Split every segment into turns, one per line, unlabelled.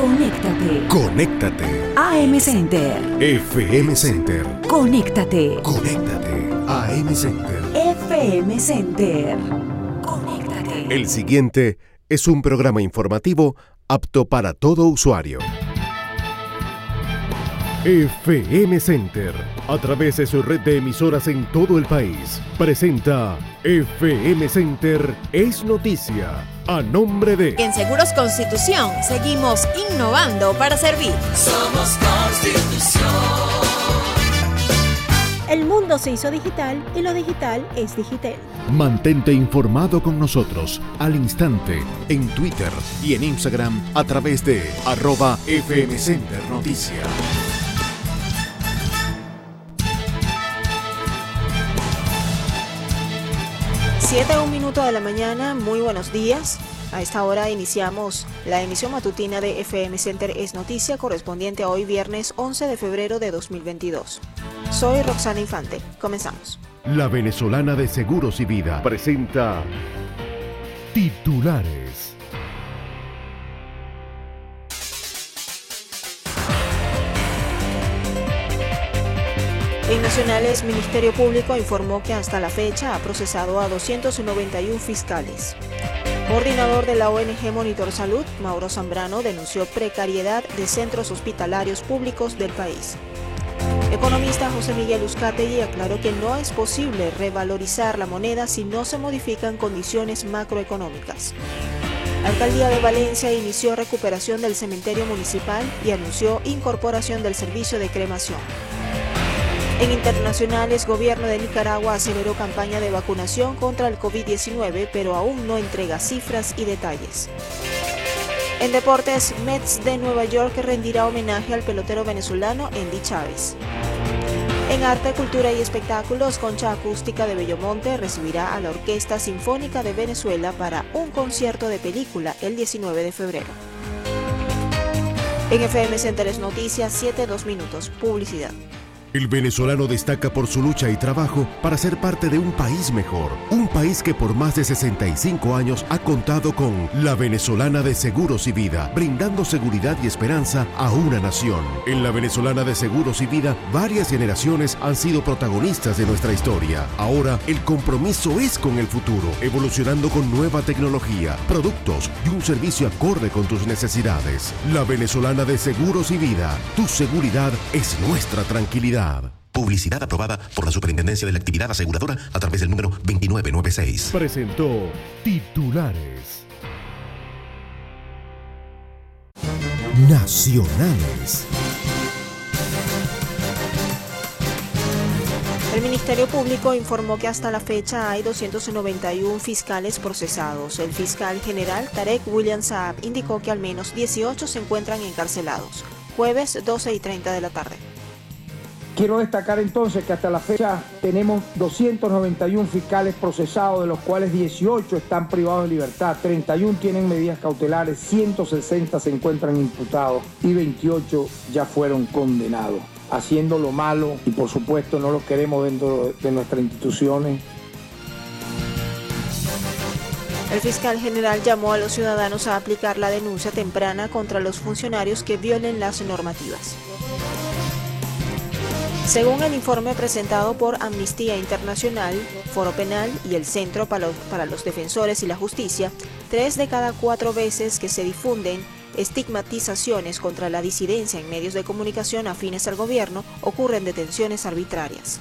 Conéctate.
Conéctate.
AM Center.
FM Center.
Conéctate.
Conéctate. AM Center.
FM Center. Conéctate.
El siguiente es un programa informativo apto para todo usuario. FM Center, a través de su red de emisoras en todo el país, presenta FM Center es noticia, a nombre de...
En Seguros Constitución seguimos innovando para servir.
Somos Constitución.
El mundo se hizo digital y lo digital es digital.
Mantente informado con nosotros al instante en Twitter y en Instagram a través de arroba FM Center Noticia.
7 a un minuto de la mañana, muy buenos días. A esta hora iniciamos la emisión matutina de FM Center Es Noticia correspondiente a hoy viernes 11 de febrero de 2022. Soy Roxana Infante. Comenzamos.
La venezolana de Seguros y Vida presenta titulares.
En Nacionales, Ministerio Público informó que hasta la fecha ha procesado a 291 fiscales. Coordinador de la ONG Monitor Salud, Mauro Zambrano, denunció precariedad de centros hospitalarios públicos del país. Economista José Miguel Uzcategui aclaró que no es posible revalorizar la moneda si no se modifican condiciones macroeconómicas. Alcaldía de Valencia inició recuperación del cementerio municipal y anunció incorporación del servicio de cremación. En internacionales, gobierno de Nicaragua aceleró campaña de vacunación contra el COVID-19, pero aún no entrega cifras y detalles. En deportes, Mets de Nueva York rendirá homenaje al pelotero venezolano Andy Chávez. En arte, cultura y espectáculos, Concha Acústica de Bellomonte recibirá a la Orquesta Sinfónica de Venezuela para un concierto de película el 19 de febrero. En FM Centeres Noticias, 7-2 minutos. Publicidad.
El venezolano destaca por su lucha y trabajo para ser parte de un país mejor. Un país que por más de 65 años ha contado con la venezolana de Seguros y Vida, brindando seguridad y esperanza a una nación. En la venezolana de Seguros y Vida, varias generaciones han sido protagonistas de nuestra historia. Ahora, el compromiso es con el futuro, evolucionando con nueva tecnología, productos y un servicio acorde con tus necesidades. La venezolana de Seguros y Vida, tu seguridad es nuestra tranquilidad.
Publicidad aprobada por la Superintendencia de la Actividad Aseguradora a través del número 2996.
Presentó titulares. Nacionales.
El Ministerio Público informó que hasta la fecha hay 291 fiscales procesados. El fiscal general Tarek William Saab indicó que al menos 18 se encuentran encarcelados. Jueves 12 y 30 de la tarde.
Quiero destacar entonces que hasta la fecha tenemos 291 fiscales procesados, de los cuales 18 están privados de libertad, 31 tienen medidas cautelares, 160 se encuentran imputados y 28 ya fueron condenados. Haciendo lo malo y por supuesto no lo queremos dentro de nuestras instituciones.
El fiscal general llamó a los ciudadanos a aplicar la denuncia temprana contra los funcionarios que violen las normativas. Según el informe presentado por Amnistía Internacional, Foro Penal y el Centro para los Defensores y la Justicia, tres de cada cuatro veces que se difunden estigmatizaciones contra la disidencia en medios de comunicación afines al gobierno ocurren detenciones arbitrarias.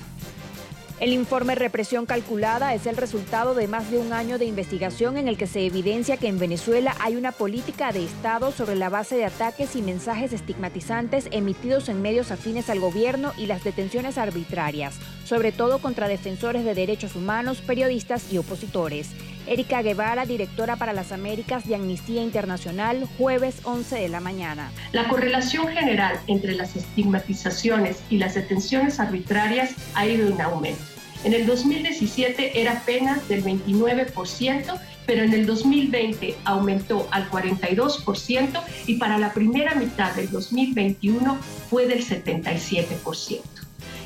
El informe Represión Calculada es el resultado de más de un año de investigación en el que se evidencia que en Venezuela hay una política de Estado sobre la base de ataques y mensajes estigmatizantes emitidos en medios afines al gobierno y las detenciones arbitrarias, sobre todo contra defensores de derechos humanos, periodistas y opositores. Erika Guevara, directora para las Américas de Amnistía Internacional, jueves 11 de la mañana.
La correlación general entre las estigmatizaciones y las detenciones arbitrarias ha ido en aumento. En el 2017 era apenas del 29%, pero en el 2020 aumentó al 42% y para la primera mitad del 2021 fue del 77%.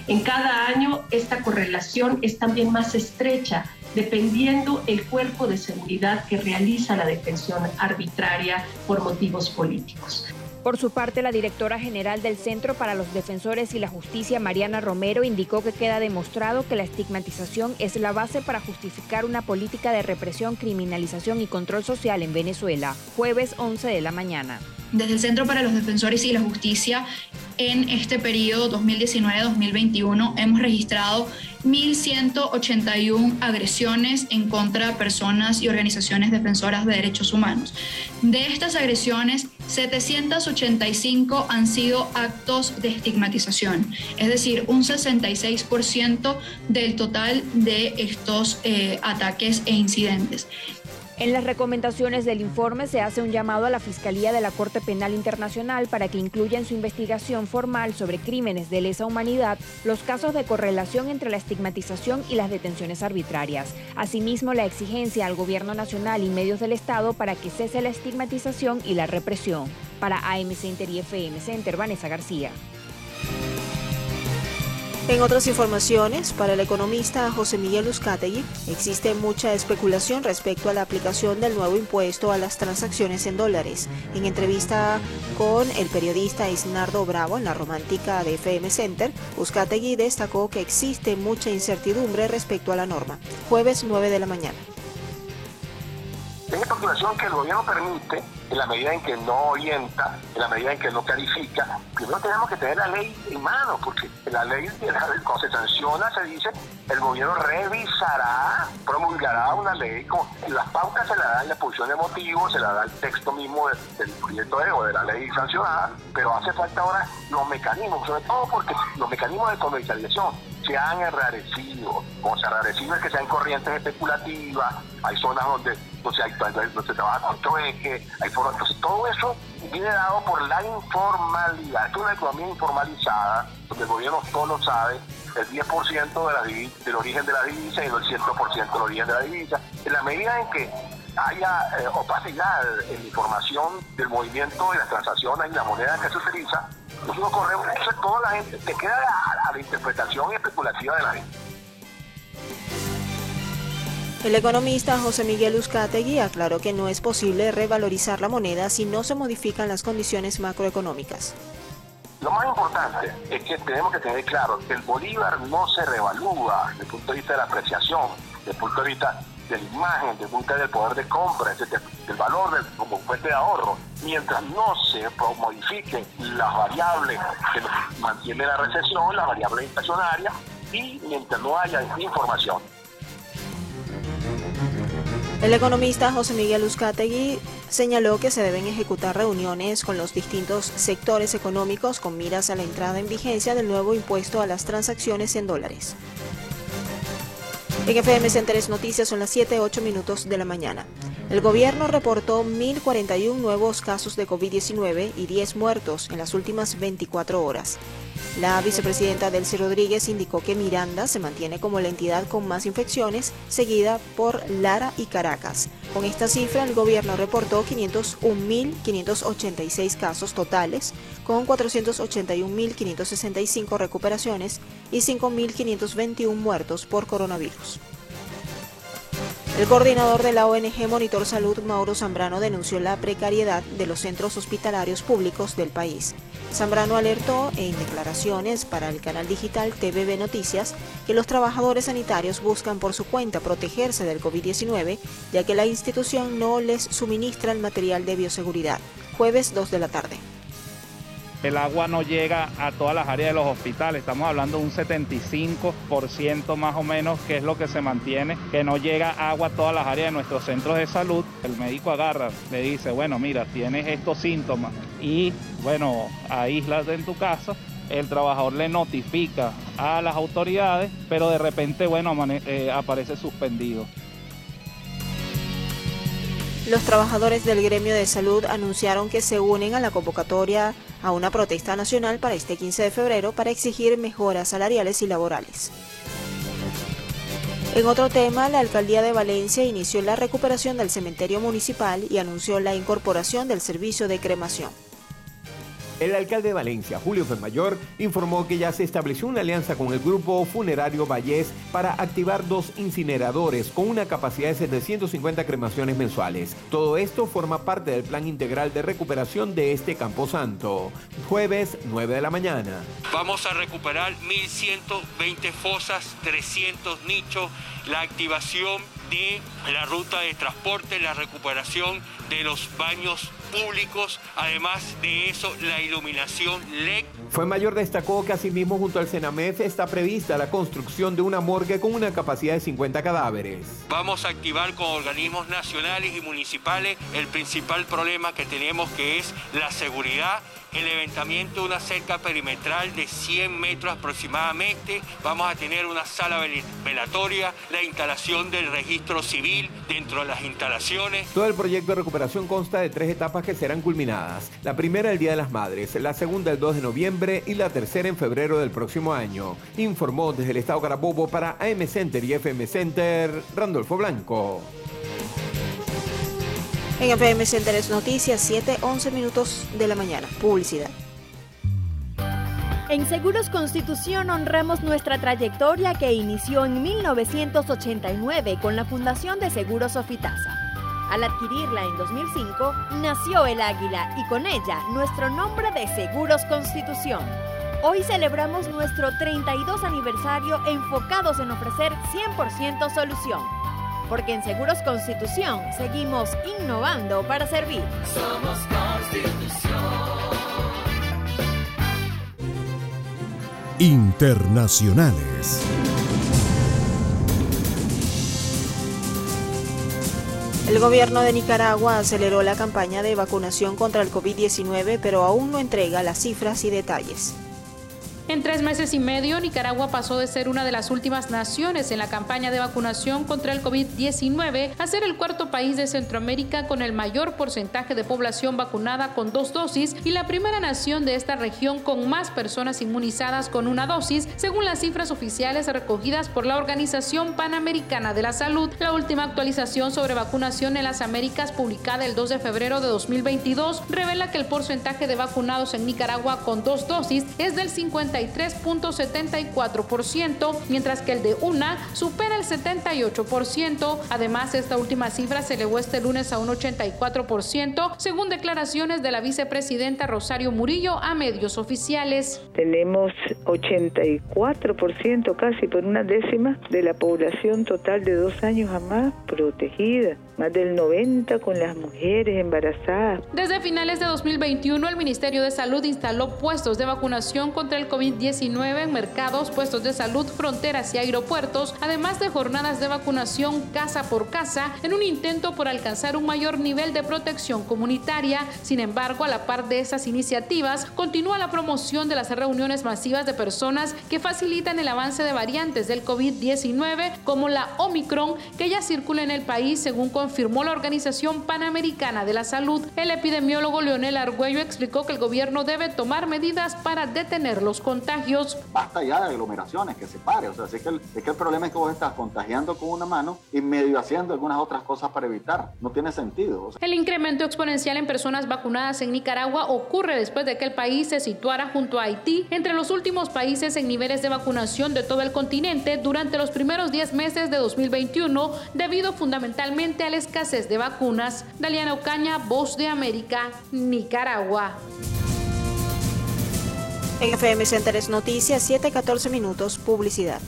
En cada año esta correlación es también más estrecha dependiendo el cuerpo de seguridad que realiza la detención arbitraria por motivos políticos.
Por su parte, la directora general del Centro para los Defensores y la Justicia, Mariana Romero, indicó que queda demostrado que la estigmatización es la base para justificar una política de represión, criminalización y control social en Venezuela. Jueves 11 de la mañana.
Desde el Centro para los Defensores y la Justicia, en este periodo 2019-2021 hemos registrado 1.181 agresiones en contra de personas y organizaciones defensoras de derechos humanos. De estas agresiones, 785 han sido actos de estigmatización, es decir, un 66% del total de estos eh, ataques e incidentes.
En las recomendaciones del informe se hace un llamado a la Fiscalía de la Corte Penal Internacional para que incluya en su investigación formal sobre crímenes de lesa humanidad los casos de correlación entre la estigmatización y las detenciones arbitrarias. Asimismo, la exigencia al Gobierno Nacional y medios del Estado para que cese la estigmatización y la represión. Para AM Center y FM Center, Vanessa García.
En otras informaciones, para el economista José Miguel Uzcategui, existe mucha especulación respecto a la aplicación del nuevo impuesto a las transacciones en dólares. En entrevista con el periodista Isnardo Bravo en la romántica de FM Center, Uzcategui destacó que existe mucha incertidumbre respecto a la norma. Jueves 9 de la mañana.
Es especulación que el gobierno permite en la medida en que no orienta, en la medida en que no clarifica. Primero tenemos que tener la ley en mano, porque la ley, cuando se sanciona, se dice, el gobierno revisará, promulgará una ley, con, las pautas se la dan en la posición de motivos, se la da el texto mismo del, proyecto de, o de la ley sancionada, pero hace falta ahora los mecanismos, sobre todo porque los mecanismos de comercialización se han enrarecido, como se enrarecido es que sean corrientes especulativas, hay zonas donde, donde, hay, se trabaja con trueque, hay entonces, todo eso viene dado por la informalidad. Es una economía informalizada, donde el gobierno solo sabe el 10% de la, del origen de la divisa y el 100% del origen de la divisa. En la medida en que haya eh, opacidad en la información del movimiento de las transacciones y las monedas que se utiliza, nosotros corremos, entonces toda la gente te queda a la interpretación especulativa de la gente.
El economista José Miguel Uzcategui aclaró que no es posible revalorizar la moneda si no se modifican las condiciones macroeconómicas.
Lo más importante es que tenemos que tener claro que el bolívar no se revalúa desde el punto de vista de la apreciación, desde el punto de vista de la imagen, desde el punto de vista del poder de compra, del valor del, como de ahorro, mientras no se modifiquen las variables que mantienen la recesión, las variables inflacionarias, y mientras no haya información.
El economista José Miguel Uzcategui señaló que se deben ejecutar reuniones con los distintos sectores económicos con miras a la entrada en vigencia del nuevo impuesto a las transacciones en dólares. En FM Centeres Noticias son las 7, 8 minutos de la mañana. El gobierno reportó 1.041 nuevos casos de COVID-19 y 10 muertos en las últimas 24 horas. La vicepresidenta Delcy Rodríguez indicó que Miranda se mantiene como la entidad con más infecciones, seguida por Lara y Caracas. Con esta cifra, el gobierno reportó 501.586 casos totales, con 481.565 recuperaciones y 5.521 muertos por coronavirus. El coordinador de la ONG Monitor Salud, Mauro Zambrano, denunció la precariedad de los centros hospitalarios públicos del país. Zambrano alertó en declaraciones para el canal digital TVB Noticias que los trabajadores sanitarios buscan por su cuenta protegerse del COVID-19, ya que la institución no les suministra el material de bioseguridad. Jueves 2 de la tarde
el agua no llega a todas las áreas de los hospitales. Estamos hablando de un 75% más o menos, que es lo que se mantiene, que no llega agua a todas las áreas de nuestros centros de salud. El médico agarra, le dice, bueno, mira, tienes estos síntomas y, bueno, aíslate en tu casa el trabajador le notifica a las autoridades, pero de repente, bueno, eh, aparece suspendido.
Los trabajadores del gremio de salud anunciaron que se unen a la convocatoria a una protesta nacional para este 15 de febrero para exigir mejoras salariales y laborales. En otro tema, la alcaldía de Valencia inició la recuperación del cementerio municipal y anunció la incorporación del servicio de cremación.
El alcalde de Valencia, Julio Fermayor, informó que ya se estableció una alianza con el grupo funerario Vallés para activar dos incineradores con una capacidad de 750 cremaciones mensuales. Todo esto forma parte del plan integral de recuperación de este Camposanto. Jueves, 9 de la mañana.
Vamos a recuperar 1.120 fosas, 300 nichos, la activación de la ruta de transporte, la recuperación de los baños públicos, además de eso la iluminación LED.
Fue mayor destacó que asimismo junto al Senamef está prevista la construcción de una morgue con una capacidad de 50 cadáveres.
Vamos a activar con organismos nacionales y municipales el principal problema que tenemos que es la seguridad el levantamiento de una cerca perimetral de 100 metros aproximadamente. Vamos a tener una sala velatoria, la instalación del registro civil dentro de las instalaciones.
Todo el proyecto de recuperación consta de tres etapas que serán culminadas. La primera el Día de las Madres, la segunda el 2 de noviembre y la tercera en febrero del próximo año. Informó desde el Estado Carabobo para AM Center y FM Center, Randolfo Blanco.
En FM Centeres Noticias, 7, 11 minutos de la mañana. Publicidad.
En Seguros Constitución honramos nuestra trayectoria que inició en 1989 con la Fundación de Seguros Sofitasa. Al adquirirla en 2005, nació el águila y con ella nuestro nombre de Seguros Constitución. Hoy celebramos nuestro 32 aniversario enfocados en ofrecer 100% solución porque en Seguros Constitución seguimos innovando para servir.
Somos Constitución.
Internacionales.
El gobierno de Nicaragua aceleró la campaña de vacunación contra el COVID-19, pero aún no entrega las cifras y detalles.
En tres meses y medio, Nicaragua pasó de ser una de las últimas naciones en la campaña de vacunación contra el COVID-19 a ser el cuarto país de Centroamérica con el mayor porcentaje de población vacunada con dos dosis y la primera nación de esta región con más personas inmunizadas con una dosis, según las cifras oficiales recogidas por la Organización Panamericana de la Salud. La última actualización sobre vacunación en las Américas, publicada el 2 de febrero de 2022, revela que el porcentaje de vacunados en Nicaragua con dos dosis es del 50 3.74%, mientras que el de una supera el 78%. Además, esta última cifra se elevó este lunes a un 84%, según declaraciones de la vicepresidenta Rosario Murillo a medios oficiales.
Tenemos 84% casi por una décima de la población total de dos años a más protegida más del 90 con las mujeres embarazadas.
Desde finales de 2021, el Ministerio de Salud instaló puestos de vacunación contra el COVID-19 en mercados, puestos de salud, fronteras y aeropuertos, además de jornadas de vacunación casa por casa, en un intento por alcanzar un mayor nivel de protección comunitaria. Sin embargo, a la par de esas iniciativas, continúa la promoción de las reuniones masivas de personas que facilitan el avance de variantes del COVID-19, como la Omicron, que ya circula en el país según confirmó la Organización Panamericana de la Salud. El epidemiólogo Leonel Argüello explicó que el gobierno debe tomar medidas para detener los contagios.
Basta ya de aglomeraciones, que se pare. O sea, es que, el, es que el problema es que vos estás contagiando con una mano y medio haciendo algunas otras cosas para evitar. No tiene sentido.
El incremento exponencial en personas vacunadas en Nicaragua ocurre después de que el país se situara junto a Haití entre los últimos países en niveles de vacunación de todo el continente durante los primeros 10 meses de 2021, debido fundamentalmente a la escasez de vacunas. Daliana Ocaña, Voz de América, Nicaragua.
En FM Centeres Noticias, 7-14 minutos, publicidad.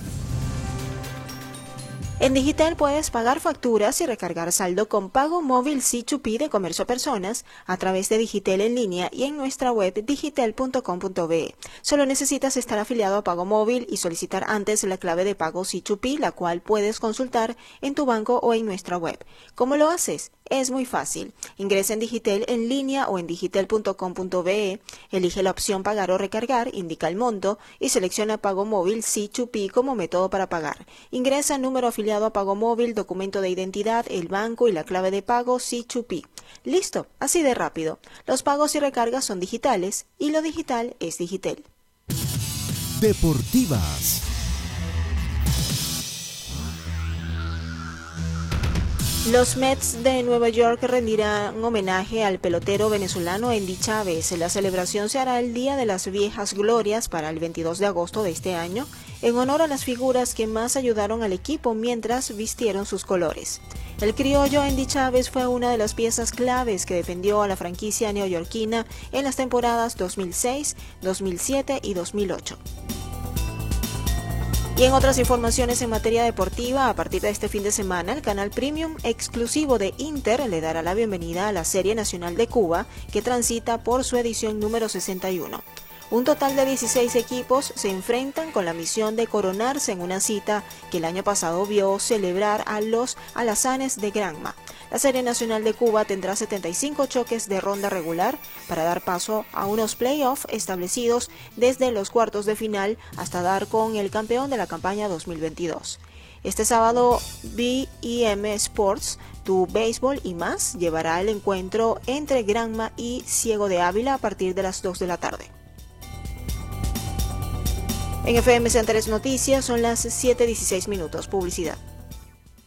En Digital puedes pagar facturas y recargar saldo con pago móvil C2P de comercio a personas a través de Digital en línea y en nuestra web digital.com.be. Solo necesitas estar afiliado a pago móvil y solicitar antes la clave de pago C2P, la cual puedes consultar en tu banco o en nuestra web. ¿Cómo lo haces? Es muy fácil. Ingresa en Digital en línea o en digital.com.be, elige la opción pagar o recargar, indica el monto y selecciona pago móvil C2P como método para pagar. Ingresa número afiliado a pago móvil, documento de identidad, el banco y la clave de pago C2P. Listo, así de rápido. Los pagos y recargas son digitales y lo digital es digital.
Deportivas.
Los Mets de Nueva York rendirán homenaje al pelotero venezolano Andy Chávez. La celebración se hará el Día de las Viejas Glorias para el 22 de agosto de este año, en honor a las figuras que más ayudaron al equipo mientras vistieron sus colores. El criollo Andy Chávez fue una de las piezas claves que defendió a la franquicia neoyorquina en las temporadas 2006, 2007 y 2008. Y en otras informaciones en materia deportiva, a partir de este fin de semana, el canal Premium exclusivo de Inter le dará la bienvenida a la Serie Nacional de Cuba, que transita por su edición número 61. Un total de 16 equipos se enfrentan con la misión de coronarse en una cita que el año pasado vio celebrar a los alazanes de Granma. La Serie Nacional de Cuba tendrá 75 choques de ronda regular para dar paso a unos playoffs establecidos desde los cuartos de final hasta dar con el campeón de la campaña 2022. Este sábado, BEM Sports, tu béisbol y más, llevará el encuentro entre Granma y Ciego de Ávila a partir de las 2 de la tarde. En FM Centres Noticias son las 7:16 minutos. Publicidad.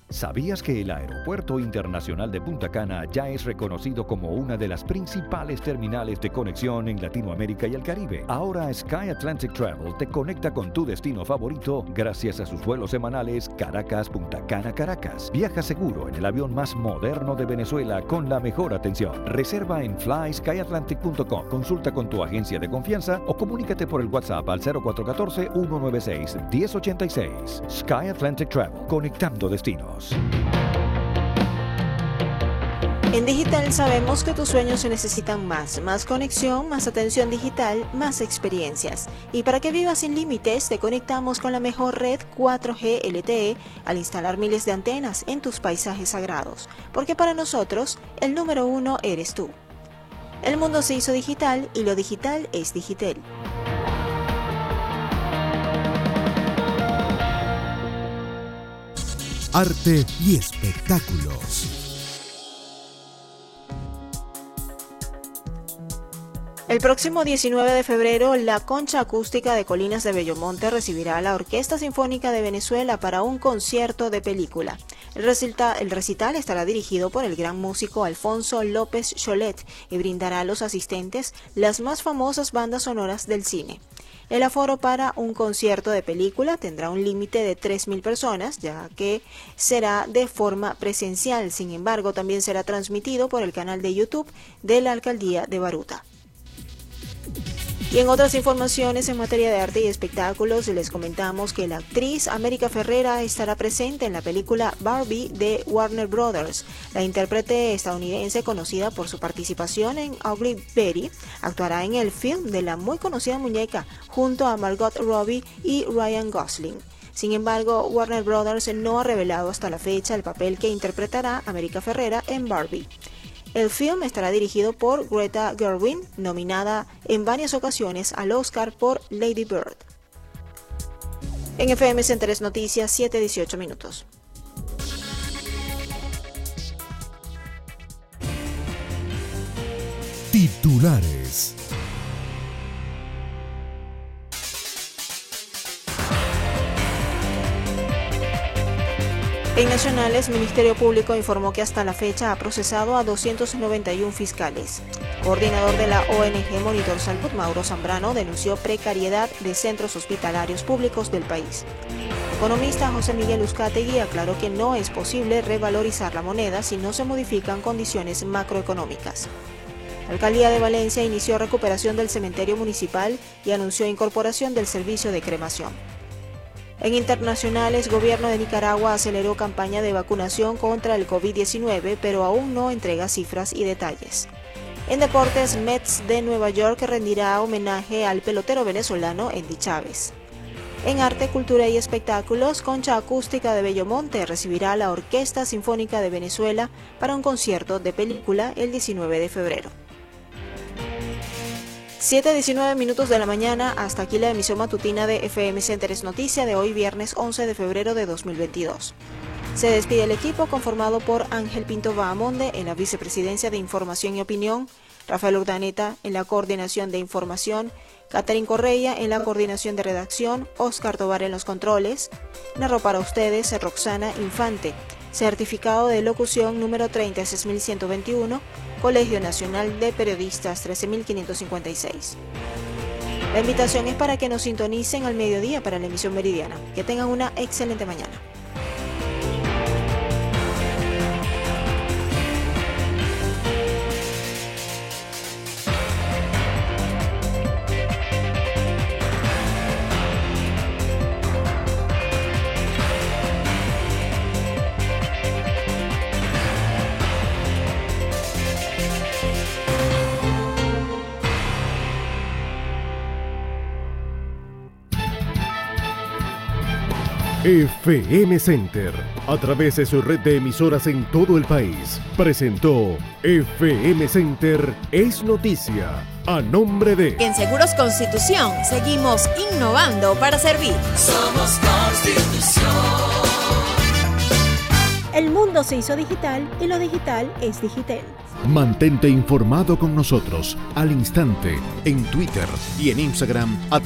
¿Sabías que el Aeropuerto Internacional de Punta Cana ya es reconocido como una de las principales terminales de conexión en Latinoamérica y el Caribe? Ahora Sky Atlantic Travel te conecta con tu destino favorito gracias a sus vuelos semanales Caracas-Punta Cana-Caracas. Viaja seguro en el avión más moderno de Venezuela con la mejor atención. Reserva en flyskyatlantic.com. Consulta con tu agencia de confianza o comunícate por el WhatsApp al 0414-196-1086. Sky Atlantic Travel, conectando destinos.
En digital sabemos que tus sueños se necesitan más, más conexión, más atención digital, más experiencias. Y para que vivas sin límites, te conectamos con la mejor red 4G LTE al instalar miles de antenas en tus paisajes sagrados. Porque para nosotros, el número uno eres tú. El mundo se hizo digital y lo digital es digital.
Arte y espectáculos.
El próximo 19 de febrero, la Concha Acústica de Colinas de Bellomonte recibirá a la Orquesta Sinfónica de Venezuela para un concierto de película. El, el, recital estará dirigido por el gran músico Alfonso López Cholet y brindará a los asistentes las más famosas bandas sonoras del cine. El aforo para un concierto de película tendrá un límite de 3.000 personas, ya que será de forma presencial. Sin embargo, también será transmitido por el canal de YouTube de la Alcaldía de Baruta. Y en otras informaciones en materia de arte y espectáculos, les comentamos que la actriz América Ferrera estará presente en la película Barbie de Warner Brothers. La intérprete estadounidense, conocida por su participación en Ugly Betty, actuará en el film de la muy conocida muñeca junto a Margot Robbie y Ryan Gosling. Sin embargo, Warner Brothers no ha revelado hasta la fecha el papel que interpretará América Ferrera en Barbie. El film estará dirigido por Greta Gerwin, nominada en varias ocasiones al Oscar por Lady Bird. En FM Centres Noticias, 7-18 minutos.
Titulares.
En Nacionales, Ministerio Público informó que hasta la fecha ha procesado a 291 fiscales. Coordinador de la ONG Monitor Salud, Mauro Zambrano, denunció precariedad de centros hospitalarios públicos del país. Economista José Miguel Uzcategui aclaró que no es posible revalorizar la moneda si no se modifican condiciones macroeconómicas. La alcaldía de Valencia inició recuperación del cementerio municipal y anunció incorporación del servicio de cremación. En internacionales, gobierno de Nicaragua aceleró campaña de vacunación contra el COVID-19, pero aún no entrega cifras y detalles. En deportes, Mets de Nueva York rendirá homenaje al pelotero venezolano Andy Chávez. En arte, cultura y espectáculos, Concha Acústica de Bellomonte recibirá a la Orquesta Sinfónica de Venezuela para un concierto de película el 19 de febrero. 7.19 minutos de la mañana, hasta aquí la emisión matutina de FM Centers Noticia de hoy viernes 11 de febrero de 2022. Se despide el equipo conformado por Ángel Pinto Bahamonde en la vicepresidencia de Información y Opinión, Rafael Urdaneta en la coordinación de Información, Catherine Correia en la coordinación de redacción, Oscar Tobar en los controles. Narró para ustedes Roxana Infante. Certificado de locución número 36121, Colegio Nacional de Periodistas 13556. La invitación es para que nos sintonicen al mediodía para la emisión meridiana. Que tengan una excelente mañana.
FM Center, a través de su red de emisoras en todo el país, presentó FM Center es noticia, a nombre de...
En Seguros Constitución seguimos innovando para servir.
Somos Constitución.
El mundo se hizo digital y lo digital es digital.
Mantente informado con nosotros al instante en Twitter y en Instagram a